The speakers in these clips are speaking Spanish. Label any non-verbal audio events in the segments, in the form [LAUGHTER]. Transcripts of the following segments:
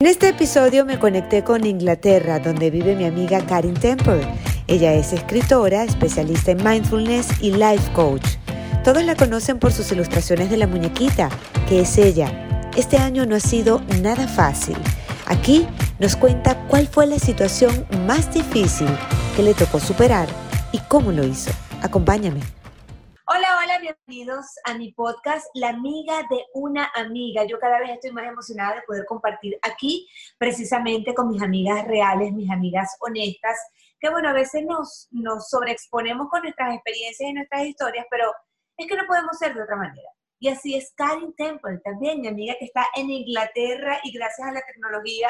En este episodio me conecté con Inglaterra, donde vive mi amiga Karin Temple. Ella es escritora, especialista en mindfulness y life coach. Todos la conocen por sus ilustraciones de la muñequita, que es ella. Este año no ha sido nada fácil. Aquí nos cuenta cuál fue la situación más difícil que le tocó superar y cómo lo hizo. Acompáñame. Bienvenidos a mi podcast, La amiga de una amiga. Yo cada vez estoy más emocionada de poder compartir aquí precisamente con mis amigas reales, mis amigas honestas, que bueno, a veces nos, nos sobreexponemos con nuestras experiencias y nuestras historias, pero es que no podemos ser de otra manera. Y así es Karin Temple, también mi amiga que está en Inglaterra y gracias a la tecnología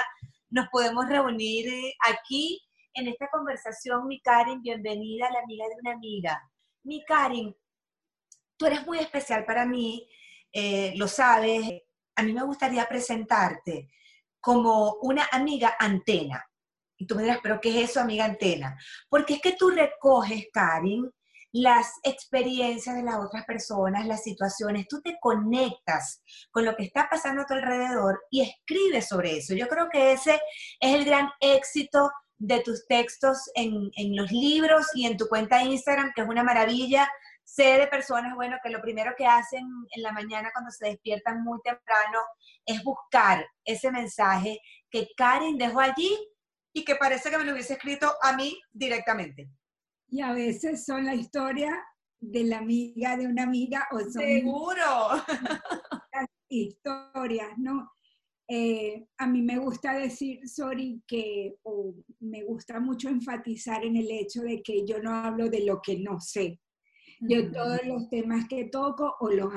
nos podemos reunir eh, aquí en esta conversación. Mi Karin, bienvenida a la amiga de una amiga. Mi Karin, tú eres muy especial para mí, eh, lo sabes. A mí me gustaría presentarte como una amiga antena. Y tú me dirás, ¿pero qué es eso, amiga antena? Porque es que tú recoges, Karin, las experiencias de las otras personas, las situaciones, tú te conectas con lo que está pasando a tu alrededor y escribes sobre eso. Yo creo que ese es el gran éxito de tus textos en, en los libros y en tu cuenta de Instagram, que es una maravilla sé de personas, bueno, que lo primero que hacen en la mañana cuando se despiertan muy temprano es buscar ese mensaje que Karen dejó allí y que parece que me lo hubiese escrito a mí directamente. Y a veces son la historia de la amiga de una amiga o son seguro historias, ¿no? Eh, a mí me gusta decir, sorry, que me gusta mucho enfatizar en el hecho de que yo no hablo de lo que no sé. Yo todos los temas que toco o los,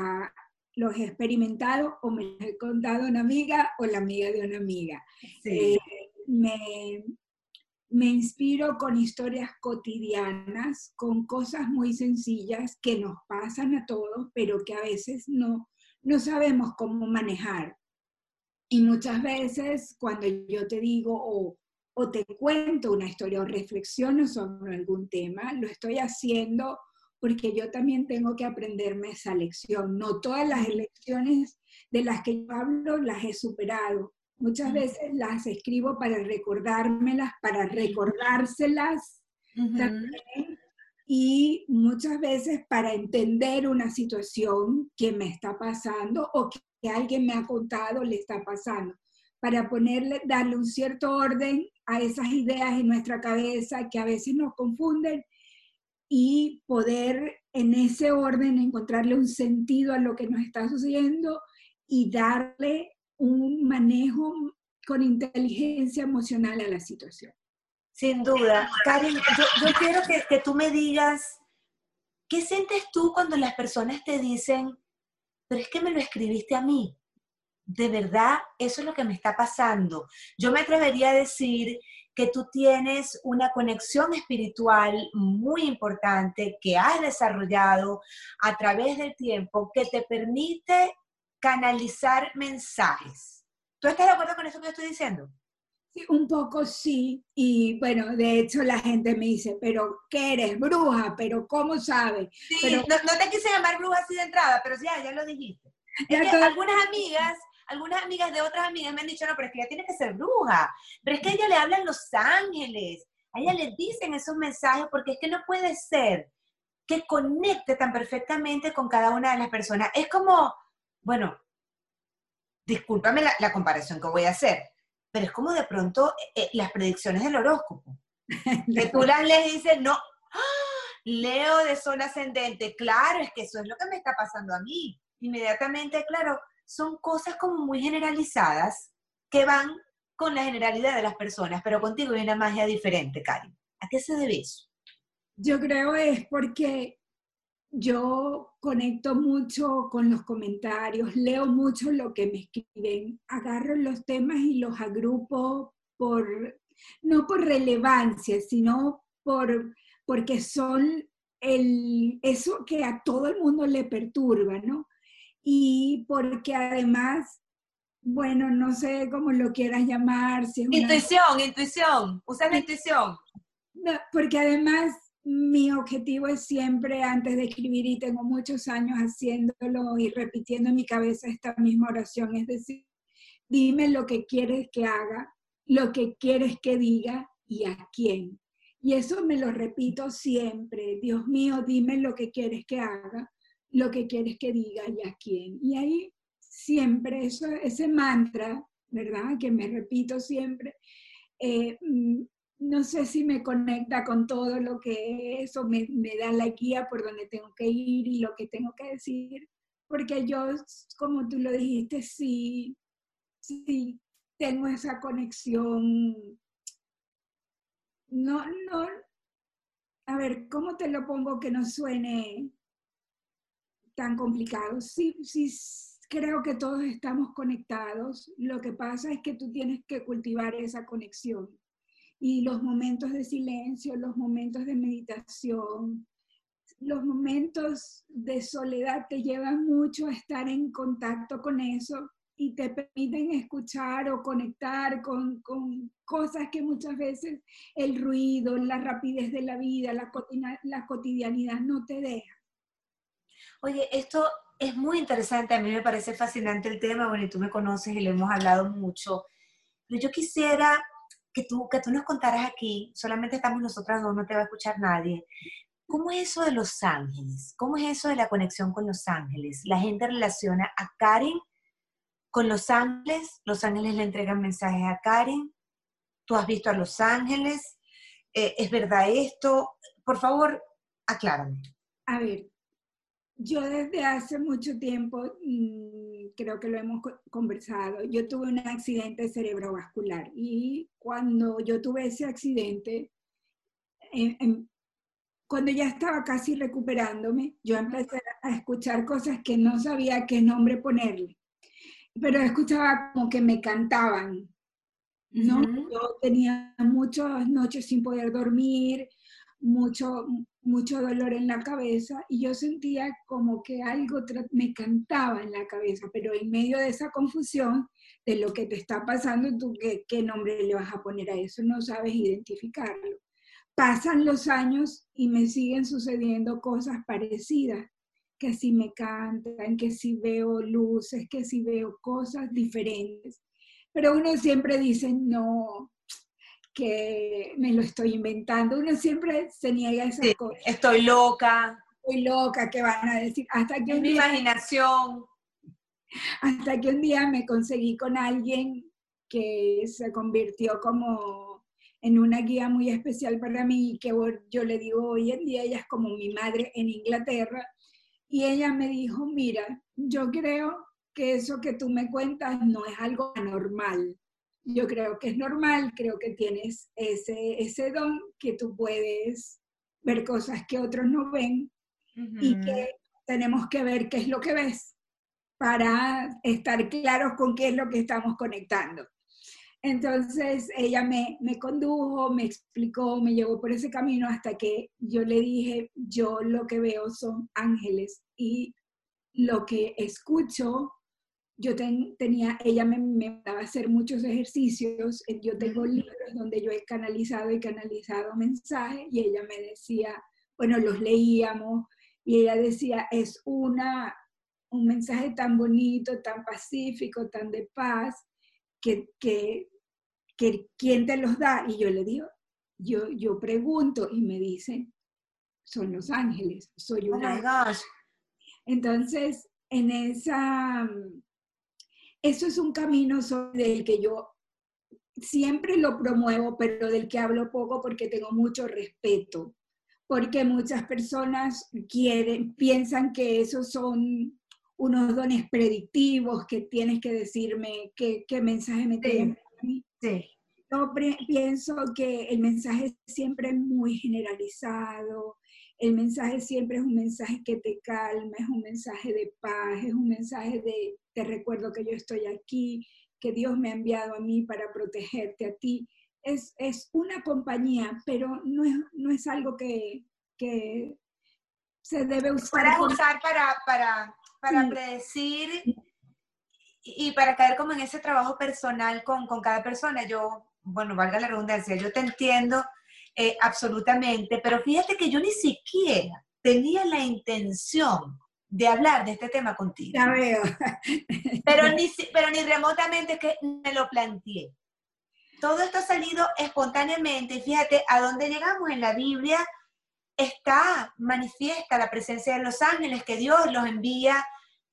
los he experimentado o me he contado una amiga o la amiga de una amiga. Eh, me, me inspiro con historias cotidianas, con cosas muy sencillas que nos pasan a todos, pero que a veces no, no sabemos cómo manejar. Y muchas veces cuando yo te digo o, o te cuento una historia o reflexiono sobre algún tema, lo estoy haciendo porque yo también tengo que aprenderme esa lección. No todas las lecciones de las que yo hablo las he superado. Muchas veces las escribo para recordármelas, para recordárselas también, y muchas veces para entender una situación que me está pasando o que alguien me ha contado le está pasando, para ponerle, darle un cierto orden a esas ideas en nuestra cabeza que a veces nos confunden y poder en ese orden encontrarle un sentido a lo que nos está sucediendo y darle un manejo con inteligencia emocional a la situación. Sin duda. Karen, yo, quiero que, que tú me digas, ¿qué sientes tú cuando las personas te dicen, pero es que me lo escribiste a mí? De verdad, eso es lo que me está pasando. Yo me atrevería a decir que tú tienes una conexión espiritual muy importante que has desarrollado a través del tiempo que te permite canalizar mensajes. ¿Tú estás de acuerdo con eso que yo estoy diciendo? Sí, un poco sí. Y bueno, de hecho la gente me dice, pero ¿qué eres? Bruja, pero ¿cómo sabes? Sí, pero, no, te quise llamar bruja así de entrada, pero ya, ya lo dijiste. algunas amigas algunas amigas de otras amigas me han dicho, no, pero es que ella tiene que ser bruja, pero es que a ella le hablan los ángeles, a ella le dicen esos mensajes porque es que no puede ser que conecte tan perfectamente con cada una de las personas. Es como, bueno, discúlpame la, comparación que voy a hacer, pero es como de pronto eh, eh, las predicciones del horóscopo. [LAUGHS] que tú las lees y dices, no, ¡ah! Leo de zona ascendente, claro, es que eso es lo que me está pasando a mí. Inmediatamente, claro, son cosas como muy generalizadas que van con la generalidad de las personas, pero contigo hay una magia diferente, Karin. ¿A qué se debe eso? Yo creo es porque yo conecto mucho con los comentarios, leo mucho lo que me escriben, agarro los temas y los agrupo por, no por relevancia, sino por, porque son el, eso que a todo el mundo le perturba, ¿no? Y porque además, bueno, no sé cómo lo quieras llamar. intuición, intuición, usa la intuición. porque además mi objetivo es siempre antes de escribir y tengo muchos años haciéndolo y repitiendo en mi cabeza esta misma oración, es decir, dime lo que quieres que haga, lo que quieres que diga y a quién. Y eso me lo repito siempre, Dios mío, dime lo que quieres que haga, lo que quieres que diga y a quién. Y ahí siempre eso, ese mantra, ¿verdad? Que me repito siempre, eh, mm, no sé si me conecta con todo lo que es o me, me, da la guía por donde tengo que ir y lo que tengo que decir, porque yo, como tú lo dijiste, sí, sí tengo esa conexión. No, no, a ver, ¿cómo te lo pongo que no suene tan complicado? Sí, sí, creo que todos estamos conectados. Lo que pasa es que tú tienes que cultivar esa conexión y los momentos de silencio, los momentos de meditación, los momentos de soledad te llevan mucho a estar en contacto con eso y te permiten escuchar o conectar con, con cosas que muchas veces el ruido, la rapidez de la vida, la, la cotidianidad no te deja. Oye, esto es muy interesante, a mí me parece fascinante el tema, bueno, y tú me conoces y lo hemos hablado mucho, pero yo quisiera que tú, que tú nos contaras aquí, solamente estamos nosotras dos, no te va a escuchar nadie. ¿Cómo es eso de los ángeles? ¿Cómo es eso de la conexión con los ángeles? La gente relaciona a Karen con los ángeles, los ángeles le entregan mensajes a Karen, tú has visto a los ángeles, eh, ¿es verdad esto? Por favor, aclárame. A ver, yo desde hace mucho tiempo, mm, creo que lo hemos conversado, yo tuve un accidente cerebrovascular y cuando yo tuve ese accidente, cuando ya estaba casi recuperándome, yo empecé a escuchar cosas que no sabía qué nombre ponerle, pero escuchaba como que me cantaban, ¿no? Yo tenía muchas noches sin poder dormir, mucho, mucho dolor en la cabeza y yo sentía como que algo me cantaba en la cabeza, pero en medio de esa confusión de lo que te está pasando, tú qué, qué nombre le vas a poner a eso, no sabes identificarlo. Pasan los años y me siguen sucediendo cosas parecidas, que si me cantan, que si veo luces, que si veo cosas diferentes. Pero uno siempre dice, no, que me lo estoy inventando. Uno siempre se niega a esas cosas. Estoy loca. Estoy loca, ¿qué van a decir? Hasta que mi imaginación. Hasta que un día me conseguí con alguien que se convirtió como en una guía muy especial para mí, que yo le digo hoy en día, ella es como mi madre en Inglaterra, y ella me dijo, mira, yo creo que eso que tú me cuentas no es algo anormal, yo creo que es normal, creo que tienes ese, ese don que tú puedes ver cosas que otros no ven y que tenemos que ver qué es lo que ves para estar claros con qué es lo que estamos conectando. Entonces ella me, me, condujo, me explicó, me llevó por ese camino hasta que yo le dije, yo lo que veo son ángeles y lo que escucho yo tenía, ella me, me, daba a hacer muchos ejercicios, eh, yo tengo libros donde yo he canalizado y canalizado mensajes y ella me decía, bueno, los leíamos y ella decía, es una, un mensaje tan bonito, tan pacífico, tan de paz, que, que, que ¿quién te los da? Y yo le digo, yo, yo pregunto y me dicen, son los ángeles, soy oh una... Entonces, en esa eso es un camino del que yo siempre lo promuevo, pero del que hablo poco porque tengo mucho respeto, porque muchas personas quieren, piensan que esos son unos dones predictivos, que tienes que decirme qué, mensaje me tienes mí. Sí. Yo pienso que el mensaje siempre es muy generalizado, el mensaje siempre es un mensaje que te calma, es un mensaje de paz, es un mensaje de te recuerdo que yo estoy aquí, que Dios me ha enviado a mí para protegerte a ti. Es, es una compañía, pero no es, no es algo que, que se debe usar. Para usar para, para, para predecir y para caer como en ese trabajo personal con, con cada persona. Yo, bueno, valga la redundancia, yo te entiendo eh, absolutamente, pero fíjate que yo ni siquiera tenía la intención de hablar de este tema contigo. Ya veo. [LAUGHS] Pero ni, pero ni remotamente que me lo planteé. Todo esto ha salido espontáneamente. Fíjate, a dónde llegamos en la Biblia está manifiesta la presencia de los ángeles que Dios los envía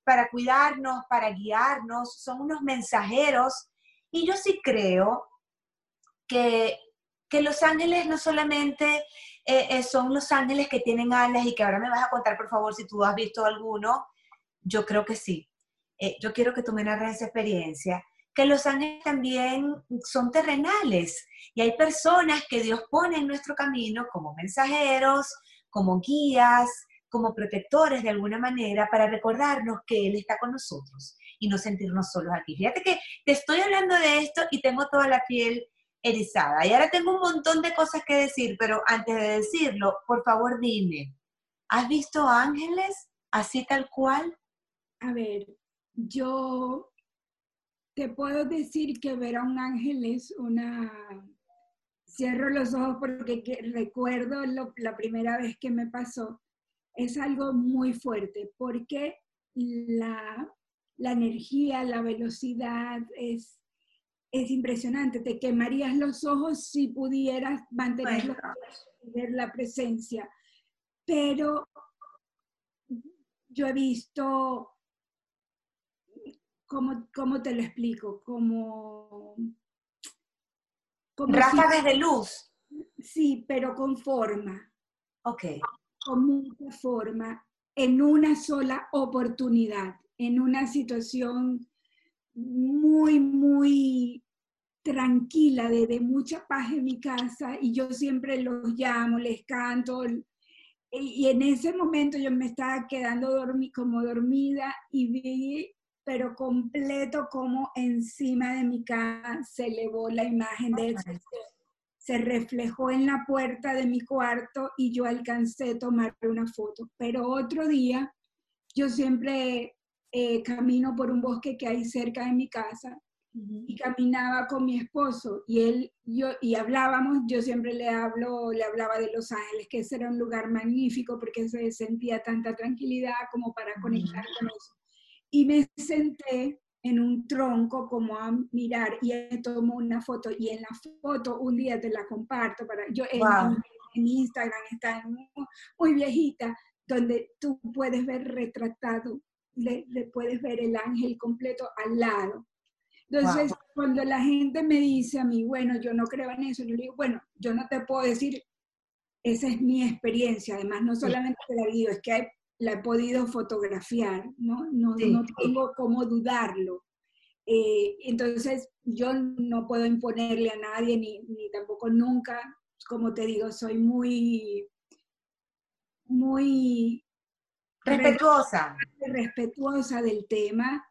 para cuidarnos, para guiarnos, son unos mensajeros. Y yo sí creo que, que los ángeles no solamente eh, eh, son los ángeles que tienen alas y que ahora me vas a contar, por favor, si tú has visto alguno. Yo creo que sí. Eh, yo quiero que tú me narres esa experiencia. Que los ángeles también son terrenales y hay personas que Dios pone en nuestro camino como mensajeros, como guías, como protectores de alguna manera para recordarnos que Él está con nosotros y no sentirnos solos aquí. Fíjate que te estoy hablando de esto y tengo toda la piel erizada. Y ahora tengo un montón de cosas que decir, pero antes de decirlo, por favor dime, ¿has visto ángeles así tal cual? A ver, yo te puedo decir que ver a un ángel es una... Cierro los ojos porque recuerdo la primera vez que me pasó. Es algo muy fuerte porque la, la energía, la velocidad es es impresionante, te quemarías los ojos si pudieras mantener la presencia. Pero yo he visto, ¿cómo, cómo te lo explico? Como... como Ráfagas de luz. Sí, pero con forma. Ok. Con mucha forma, en una sola oportunidad, en una situación muy, muy tranquila, de, mucha paz en mi casa y yo siempre los llamo, les canto. Y, en ese momento yo me estaba quedando dormi como dormida y vi, pero completo, como encima de mi casa se elevó la imagen de él. Se reflejó en la puerta de mi cuarto y yo alcancé a tomar una foto. Pero otro día, yo siempre eh, camino por un bosque que hay cerca de mi casa y caminaba con mi esposo y él yo y hablábamos yo siempre le hablo le hablaba de Los Ángeles que ese era un lugar magnífico porque se sentía tanta tranquilidad como para conectar con eso. Y me senté en un tronco como a mirar y él tomó una foto y en la foto un día te la comparto para yo en, mi Instagram está muy viejita donde tú puedes ver retratado le, puedes ver el ángel completo al lado. Entonces, cuando la gente me dice a mí, bueno, yo no creo en eso, yo le digo, bueno, yo no te puedo decir, esa es mi experiencia. Además, no solamente la digo, es que la he podido fotografiar, ¿no? No, no tengo cómo dudarlo. Eh, entonces, yo no puedo imponerle a nadie, ni, ni tampoco nunca, como te digo, soy muy, muy Respetuosa. Respetuosa del tema,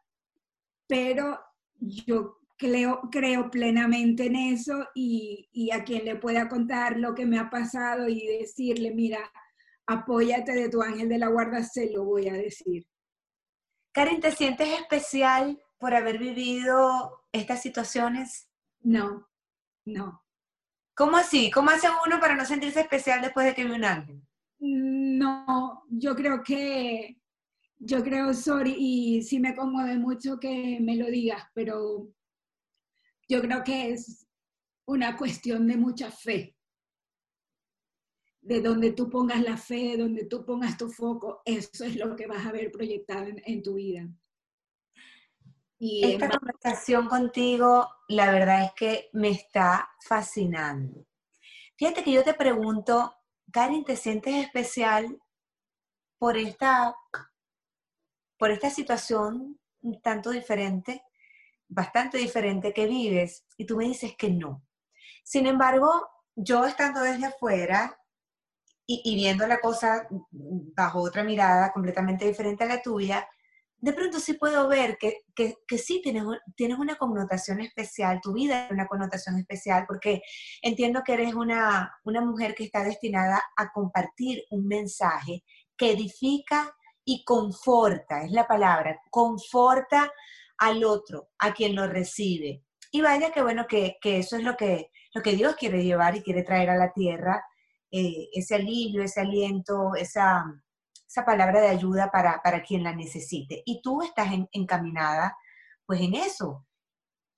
pero yo creo, creo plenamente en eso y, y, a quien le pueda contar lo que me ha pasado y decirle, mira, apóyate de tu ángel de la guarda, se lo voy a decir. Karen, ¿te sientes especial por haber vivido estas situaciones? No, no. ¿Cómo así? ¿Cómo hace uno para no sentirse especial después de que vive un ángel? No, yo creo que, yo creo, sorry, y sí me conmueve mucho que me lo digas, pero yo creo que es una cuestión de mucha fe. De donde tú pongas la fe, de donde tú pongas tu foco, eso es lo que vas a ver proyectado en, tu vida. Y Esta conversación contigo, la verdad es que me está fascinando. Fíjate que yo te pregunto, Karin, ¿te sientes especial por esta, por esta situación tanto diferente, bastante diferente que vives? Y tú me dices que no. Sin embargo, yo estando desde afuera y viendo la cosa bajo otra mirada completamente diferente a la tuya, de pronto sí puedo ver que, que, sí tienes, tienes, una connotación especial, tu vida es una connotación especial, porque entiendo que eres una, una mujer que está destinada a compartir un mensaje que edifica y conforta, es la palabra, conforta al otro, a quien lo recibe. Y vaya que bueno, que, que eso es lo que, lo que Dios quiere llevar y quiere traer a la tierra, eh, ese alivio, ese aliento, esa, esa palabra de ayuda para, quien la necesite. Y tú estás encaminada pues en eso.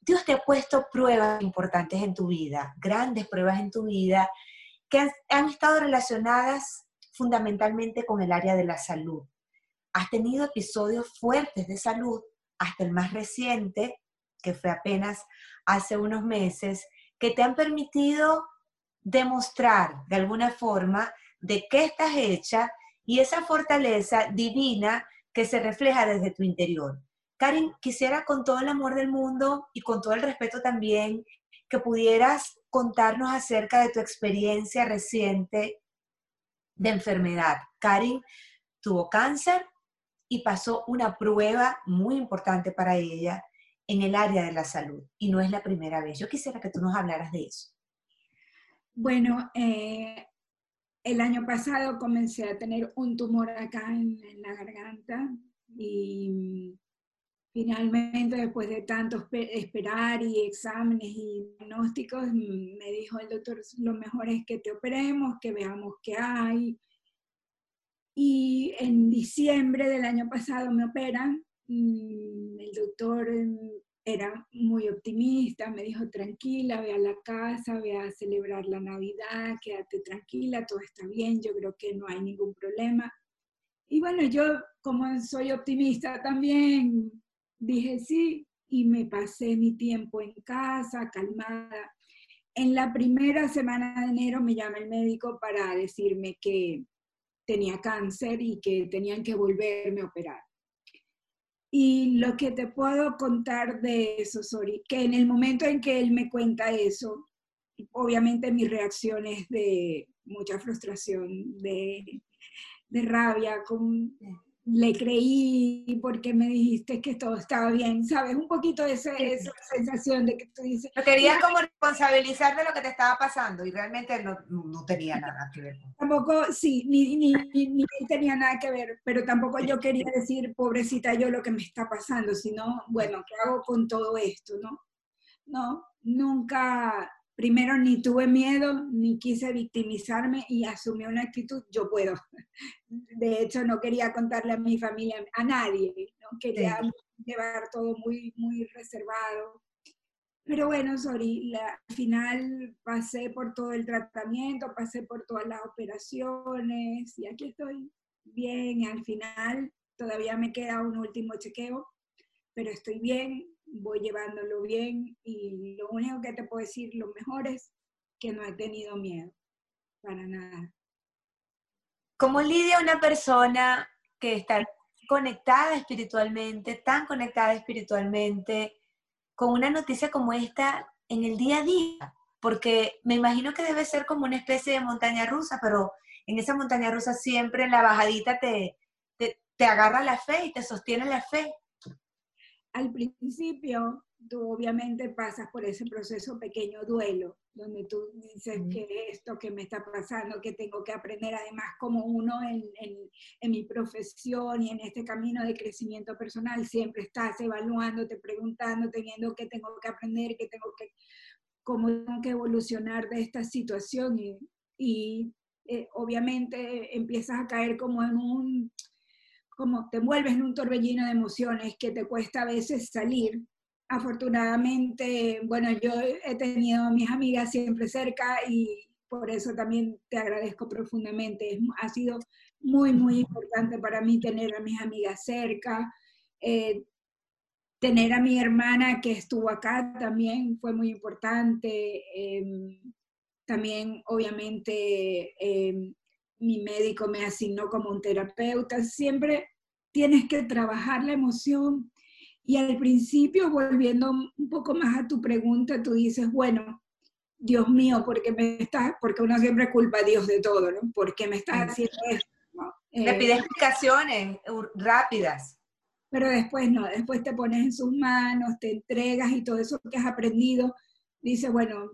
Dios te ha puesto pruebas importantes en tu vida, grandes pruebas en tu vida, que han, estado relacionadas fundamentalmente con el área de la salud. Has tenido episodios fuertes de salud, hasta el más reciente, que fue apenas hace unos meses, que te han permitido demostrar de alguna forma de qué estás hecha y esa fortaleza divina que se refleja desde tu interior. Karin, quisiera con todo el amor del mundo y con todo el respeto también que pudieras contarnos acerca de tu experiencia reciente de enfermedad. Karin tuvo cáncer y pasó una prueba muy importante para ella en el área de la salud y no es la primera vez. Yo quisiera que tú nos hablaras de eso. Bueno, eh, el año pasado comencé a tener un tumor acá en, la garganta y finalmente después de tanto esperar y exámenes y diagnósticos, me dijo el doctor, lo mejor es que te operemos, que veamos qué hay. Y en diciembre del año pasado me operan, mm, el doctor era muy optimista, me dijo, tranquila, ve a la casa, ve a celebrar la Navidad, quédate tranquila, todo está bien, yo creo que no hay ningún problema. Y bueno, yo como soy optimista también, dije sí y me pasé mi tiempo en casa, calmada. En la primera semana de enero me llama el médico para decirme que tenía cáncer y que tenían que volverme a operar. Y lo que te puedo contar de eso, Sori, que en el momento en que él me cuenta eso, obviamente mi reacción es de mucha frustración, de, de rabia, con, le creí porque me dijiste que todo estaba bien, ¿sabes? Un poquito de esa, sensación de que tú dices... Lo querías como responsabilizar de lo que te estaba pasando y realmente no, no tenía nada que ver. Tampoco, sí, ni, ni, ni, tenía nada que ver, pero tampoco yo quería decir, pobrecita yo, lo que me está pasando, sino, bueno, ¿qué hago con todo esto, no? No, nunca primero ni tuve miedo, ni quise victimizarme y asumí una actitud, yo puedo. De hecho, no quería contarle a mi familia, a nadie, ¿no? quería llevar todo muy, muy reservado. Pero bueno, sorry, al final pasé por todo el tratamiento, pasé por todas las operaciones y aquí estoy bien. Al final todavía me queda un último chequeo, pero estoy bien, voy llevándolo bien y lo único que te puedo decir, lo mejor es que no he tenido miedo, para nada. ¿Cómo lidia una persona que está conectada espiritualmente, tan conectada espiritualmente, con una noticia como esta en el día a día? Porque me imagino que debe ser como una especie de montaña rusa, pero en esa montaña rusa siempre en la bajadita te, te, te agarra la fe y te sostiene la fe al principio tú obviamente pasas por ese proceso pequeño duelo, donde tú dices que esto que me está pasando, que tengo que aprender además como uno en, en, mi profesión y en este camino de crecimiento personal, siempre estás evaluándote, preguntando, teniendo que tengo que aprender, que tengo que, cómo tengo que evolucionar de esta situación y, y eh, obviamente empiezas a caer como en un como te envuelves en un torbellino de emociones que te cuesta a veces salir. Afortunadamente, bueno, yo he tenido a mis amigas siempre cerca y por eso también te agradezco profundamente. Ha sido muy, muy importante para mí tener a mis amigas cerca. Eh, tener a mi hermana que estuvo acá también fue muy importante. Em, también, obviamente, em, mi médico me asignó como un terapeuta. Siempre tienes que trabajar la emoción. Y al principio, volviendo un poco más a tu pregunta, tú dices, bueno, Dios mío, porque me estás, porque uno siempre culpa a Dios de todo, ¿no? ¿Por qué me estás haciendo esto? Le pide eh, explicaciones rápidas. Pero después no, después te pones en sus manos, te entregas y todo eso que has aprendido, dice, bueno,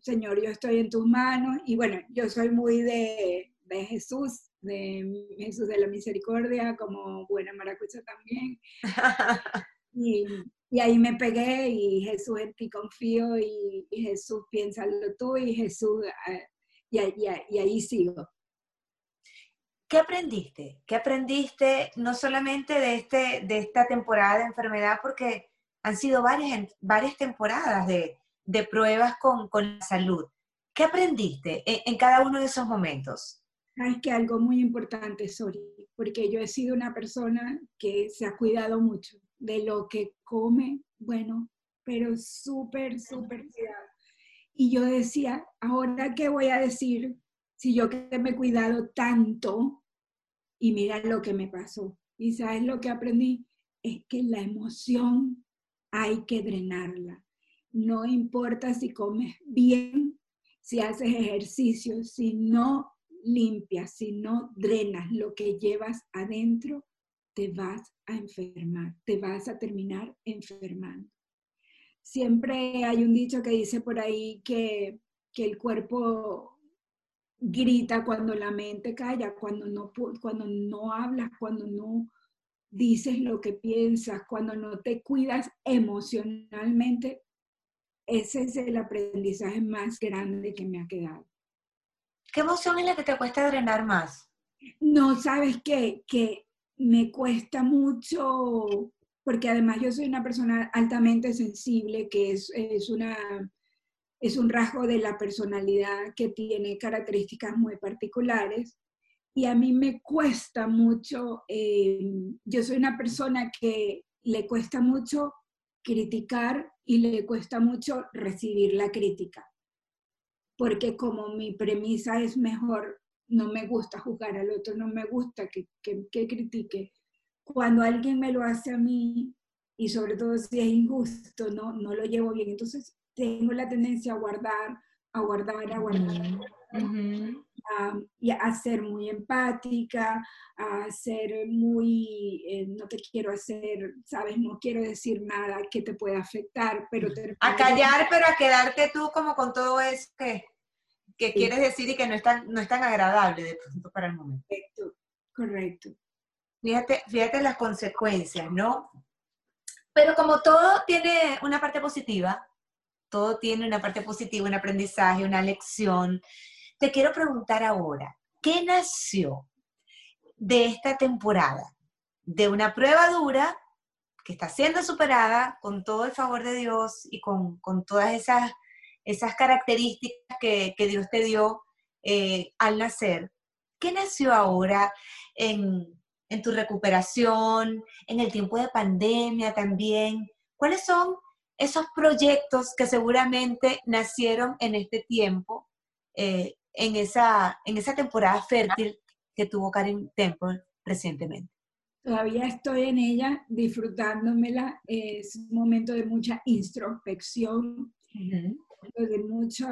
Señor, yo estoy en tus manos. Y bueno, yo soy muy de, de Jesús, de Jesús de la Misericordia, como buena maracucha también. [LAUGHS] y, y, ahí me pegué y Jesús en ti confío y, Jesús piensa lo tú y Jesús, ah, y, y, ahí sigo. ¿Qué aprendiste? ¿Qué aprendiste no solamente de, este, de esta temporada de enfermedad, porque han sido varias, varias temporadas de, pruebas con, con, la salud? ¿Qué aprendiste en, cada uno de esos momentos? Es que algo muy importante, Sori, porque yo he sido una persona que se ha cuidado mucho de lo que come, bueno, pero súper, súper cuidado. Y yo decía, ahora qué voy a decir si yo que me he cuidado tanto y mira lo que me pasó. Y sabes lo que aprendí, es que la emoción hay que drenarla. No importa si comes bien, si haces ejercicio, si no limpias, si no drenas lo que llevas adentro, te vas a enfermar, te vas a terminar enfermando. Siempre hay un dicho que dice por ahí que, que el cuerpo grita cuando la mente calla, cuando no, cuando no hablas, cuando no dices lo que piensas, cuando no te cuidas emocionalmente, ese es el aprendizaje más grande que me ha quedado. ¿Qué emoción es la que te cuesta drenar más? No, sabes qué? que me cuesta mucho, porque además yo soy una persona altamente sensible, que es, es una es un rasgo de la personalidad que tiene características muy particulares. Y a mí me cuesta mucho, eh, yo soy una persona que le cuesta mucho criticar y le cuesta mucho recibir la crítica. Porque como mi premisa es mejor, no me gusta juzgar al otro, no me gusta que, que, que critique. Cuando alguien me lo hace a mí, y sobre todo si es injusto, no, no lo llevo bien. Entonces tengo la tendencia a guardar, a guardar, a guardar, y a ser muy empática, a ser muy, eh, no te quiero hacer, sabes, no quiero decir nada que te pueda afectar, pero A callar, pero a quedarte tú como con todo eso que, que quieres decir y que no es tan, no es tan agradable de pronto para el momento. Correcto, correcto. Fíjate, fíjate las consecuencias, ¿no? Pero como todo tiene una parte positiva, todo tiene una parte positiva, un aprendizaje, una lección. Te quiero preguntar ahora, ¿qué nació de esta temporada? De una prueba dura que está siendo superada con todo el favor de Dios y con, todas esas, esas características que, Dios te dio eh, al nacer. ¿Qué nació ahora en, en tu recuperación, en el tiempo de pandemia también? ¿Cuáles son esos proyectos que seguramente nacieron en este tiempo, eh, en, esa, en esa temporada fértil que tuvo Karen Temple recientemente. Todavía estoy en ella, disfrutándomela. Es un momento de mucha introspección, de mucho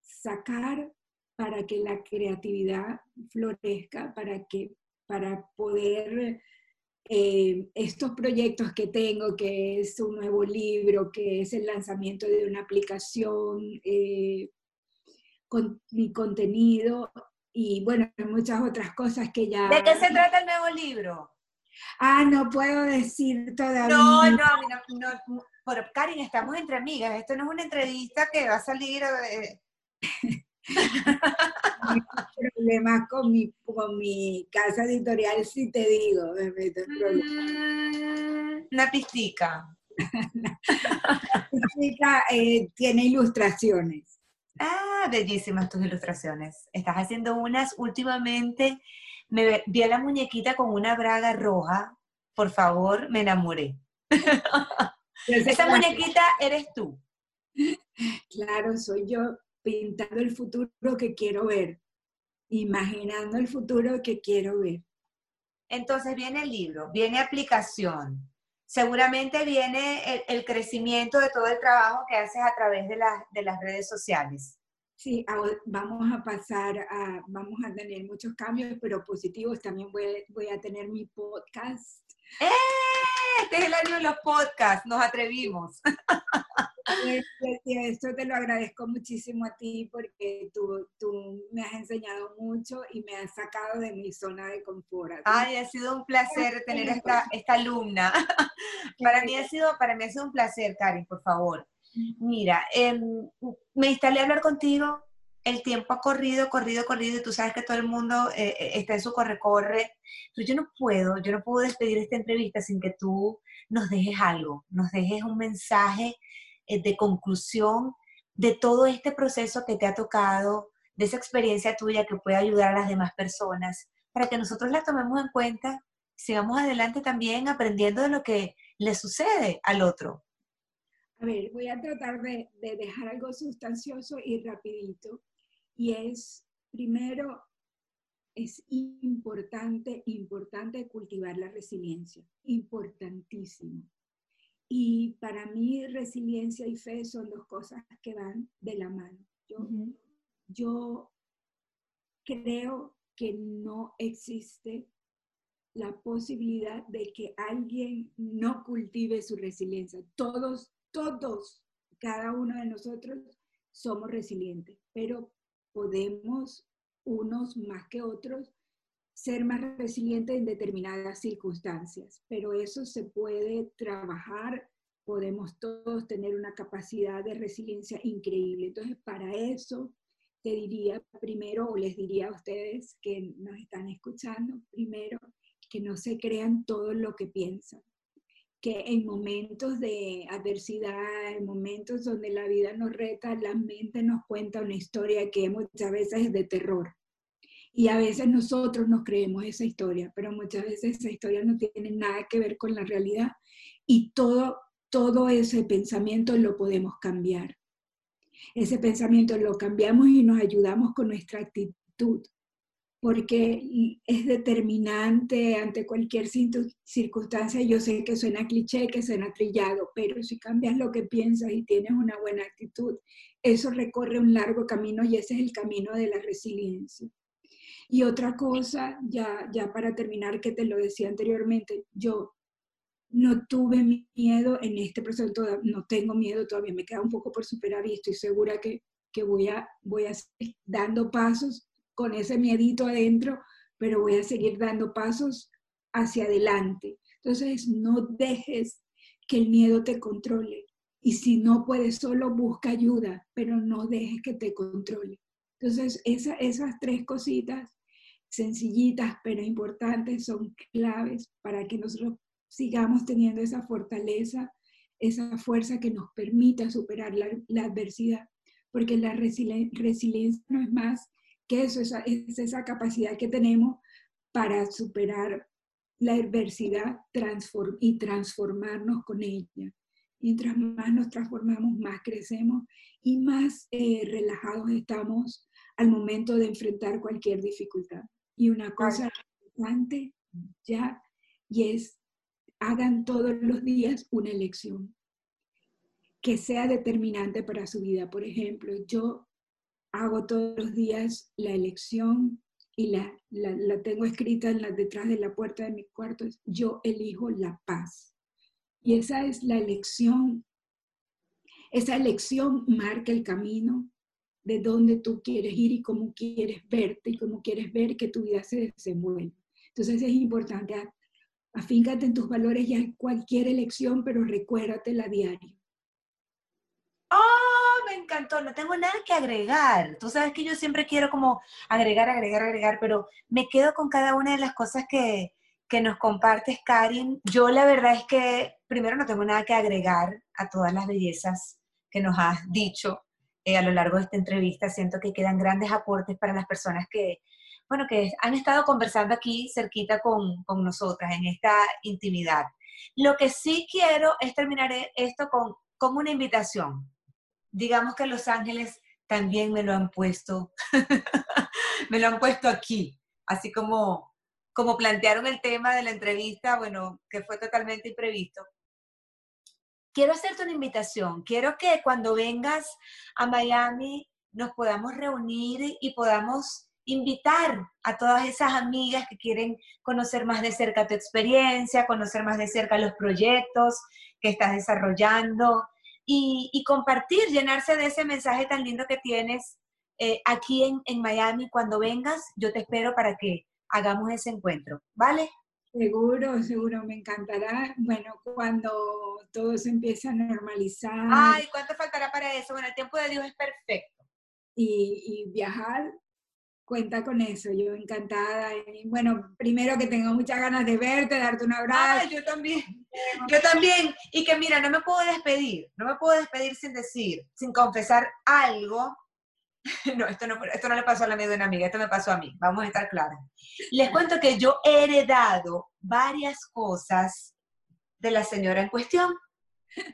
sacar para que la creatividad florezca, para, que, para poder eh, estos proyectos que tengo, que es un nuevo libro, que es el lanzamiento de una aplicación, eh, con mi contenido y bueno, muchas otras cosas que ya... ¿De qué se trata el nuevo libro? Ah, no puedo decir todavía. No, no, no, no, pero Karin, estamos entre amigas, esto no es una entrevista que va a salir... Eh, [LAUGHS] problemas con mi, con mi casa editorial, si te digo, me meto mm, Una pistica. [LAUGHS] pistica eh, tiene ilustraciones. Ah, bellísimas tus ilustraciones. Estás haciendo unas últimamente. Me vi a la muñequita con una braga roja. Por favor, me enamoré. Esa muñequita eres tú. Claro, soy yo pintando el futuro que quiero ver, imaginando el futuro que quiero ver. Entonces viene el libro, viene aplicación, seguramente viene el, crecimiento de todo el trabajo que haces a través de, de las redes sociales. Sí, vamos a pasar a, vamos a tener muchos cambios, pero positivos. También voy, voy a tener mi podcast. ¡Eh! Este es el año de los podcasts, nos atrevimos. [LAUGHS] Esto te lo agradezco muchísimo a ti porque tú, tú, me has enseñado mucho y me has sacado de mi zona de confort. Ay, ha sido un placer tener esta, esta alumna. [LAUGHS] para, mí ha sido, para mí ha sido un placer, Karin, por favor. Mira, em, me instalé a hablar contigo el tiempo ha corrido, corrido, corrido, y tú sabes que todo el mundo eh, eh, está en su corre-corre, yo no puedo, yo no puedo despedir esta entrevista sin que tú nos dejes algo, nos dejes un mensaje eh, de conclusión de todo este proceso que te ha tocado, de esa experiencia tuya que puede ayudar a las demás personas, para que nosotros la tomemos en cuenta, sigamos adelante también aprendiendo de lo que le sucede al otro. A ver, voy a tratar de, de dejar algo sustancioso y rapidito y es, primero, es importante, importante cultivar la resiliencia, importantísimo. Y para mí resiliencia y fe son dos cosas que van de la mano. Yo, yo creo que no existe la posibilidad de que alguien no cultive su resiliencia. Todos, todos, cada uno de nosotros somos resilientes, pero podemos, unos más que otros, ser más resilientes en determinadas circunstancias, pero eso se puede trabajar, podemos todos tener una capacidad de resiliencia increíble. Entonces, para eso te diría primero, o les diría a ustedes que nos están escuchando, primero, que no se crean todo lo que piensan que en momentos de adversidad, en momentos donde la vida nos reta, la mente nos cuenta una historia que muchas veces es de terror. Y a veces nosotros nos creemos esa historia, pero muchas veces esa historia no tiene nada que ver con la realidad y todo, todo ese pensamiento lo podemos cambiar. Ese pensamiento lo cambiamos y nos ayudamos con nuestra actitud porque es determinante ante cualquier circunstancia. Yo sé que suena cliché, que suena trillado, pero si cambias lo que piensas y tienes una buena actitud, eso recorre un largo camino y ese es el camino de la resiliencia. Y otra cosa, ya, ya para terminar, que te lo decía anteriormente, yo no tuve miedo en este proceso, no tengo miedo todavía, me queda un poco por superar y estoy segura que, que voy, a, voy a seguir dando pasos con ese miedito adentro, pero voy a seguir dando pasos hacia adelante. Entonces, no dejes que el miedo te controle. Y si no puedes solo, busca ayuda, pero no dejes que te controle. Entonces, esas tres cositas sencillitas pero importantes son claves para que nosotros sigamos teniendo esa fortaleza, esa fuerza que nos permita superar la, adversidad. Porque la resiliencia no es más que eso es, esa capacidad que tenemos para superar la adversidad y transformarnos con ella. Mientras más nos transformamos, más crecemos y más eh, relajados estamos al momento de enfrentar cualquier dificultad. Y una cosa importante ya, y es, hagan todos los días una elección que sea determinante para su vida. Por ejemplo, yo hago todos los días la elección y la, la, tengo escrita en la, detrás de la puerta de mi cuarto, yo elijo la paz. Y esa es la elección, esa elección marca el camino de dónde tú quieres ir y cómo quieres verte y cómo quieres ver que tu vida se desenvuelve. Entonces es importante, afíncate en tus valores ya en cualquier elección, pero recuérdatela diario me encantó, no tengo nada que agregar. Tú sabes que yo siempre quiero como agregar, agregar, agregar, pero me quedo con cada una de las cosas que, que nos compartes, Karin. Yo la verdad es que primero no tengo nada que agregar a todas las bellezas que nos has dicho eh, a lo largo de esta entrevista. Siento que quedan grandes aportes para las personas que, bueno, que han estado conversando aquí cerquita con, con nosotras en esta intimidad. Lo que sí quiero es terminar esto con, con una invitación digamos que Los Ángeles también me lo han puesto, [LAUGHS] me lo han puesto aquí, así como, como plantearon el tema de la entrevista, bueno, que fue totalmente imprevisto. Quiero hacerte una invitación, quiero que cuando vengas a Miami nos podamos reunir y podamos invitar a todas esas amigas que quieren conocer más de cerca tu experiencia, conocer más de cerca los proyectos que estás desarrollando, y, compartir, llenarse de ese mensaje tan lindo que tienes eh, aquí en, en Miami. Cuando vengas, yo te espero para que hagamos ese encuentro, ¿vale? Seguro, seguro, me encantará. Bueno, cuando todo se empiece a normalizar. Ay, ¿cuánto faltará para eso? Bueno, el tiempo de Dios es perfecto. y, viajar cuenta con eso. Yo encantada. bueno, primero que tengo muchas ganas de verte, darte un abrazo. yo también. Yo también. Y que mira, no me puedo despedir. No me puedo despedir sin decir, sin confesar algo. [LAUGHS] No, esto no, esto no le pasó a la amiga de una amiga, esto me pasó a mí. Vamos a estar claras. Les cuento que yo he heredado varias cosas de la señora en cuestión.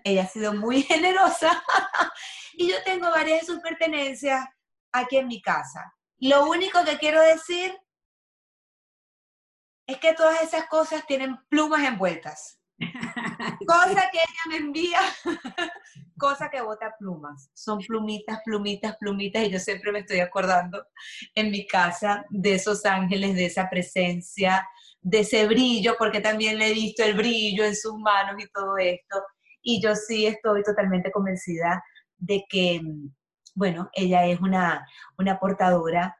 Ella ha sido muy [LAUGHS] generosa [LAUGHS] y yo tengo varias de sus pertenencias aquí en mi casa. Lo único que quiero decir es que todas esas cosas tienen plumas envueltas. Cosa que ella me envía, [LAUGHS] cosa que bota plumas. Son plumitas, plumitas, plumitas, y yo siempre me estoy acordando en mi casa de esos ángeles, de esa presencia, de ese brillo, porque también le he visto el brillo en sus manos y todo esto. Y yo sí estoy totalmente convencida de que, bueno, ella es una, una portadora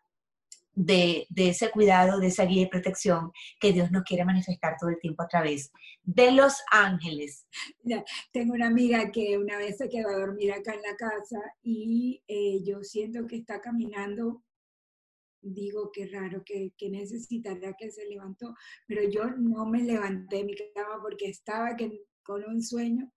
de, de, ese cuidado, de esa guía y protección que Dios nos quiere manifestar todo el tiempo a través de los ángeles. tengo una amiga que una vez se quedó a dormir acá en la casa y eh, yo siento que está caminando digo, qué raro, que, que necesitará que se levantó, pero yo no me levanté de mi cama porque estaba con un sueño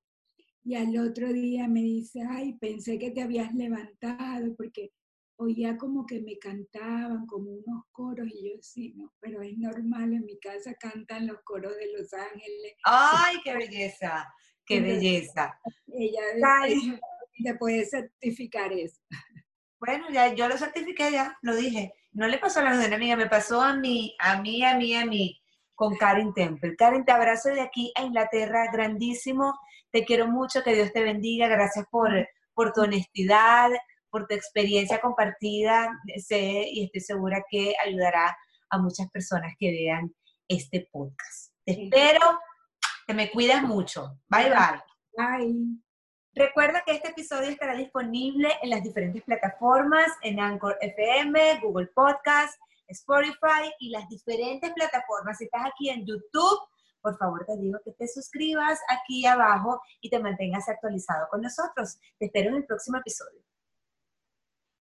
y al otro día me dice, ay, pensé que te habías levantado porque oía como que me cantaban como unos coros y yo sí, no, pero es normal, en mi casa cantan los coros de Los Ángeles. ¡Ay, qué belleza! ¡Qué belleza! Ella, te puede certificar eso. Bueno, ya yo lo certifiqué ya, lo dije no le pasó a la amiga, me pasó a mí, a mí, a mí, a mí, con Karen Temple. Karen, te abrazo de aquí a Inglaterra, grandísimo, te quiero mucho, que Dios te bendiga, gracias por, por tu honestidad, por tu experiencia compartida, sé y estoy segura que ayudará a muchas personas que vean este podcast. Te espero, que me cuidas mucho. Bye, bye. Bye. Recuerda que este episodio estará disponible en las diferentes plataformas, en Anchor FM, Google Podcast, Spotify y las diferentes plataformas. Si estás aquí en YouTube, por favor te digo que te suscribas aquí abajo y te mantengas actualizado con nosotros. Te espero en el próximo episodio.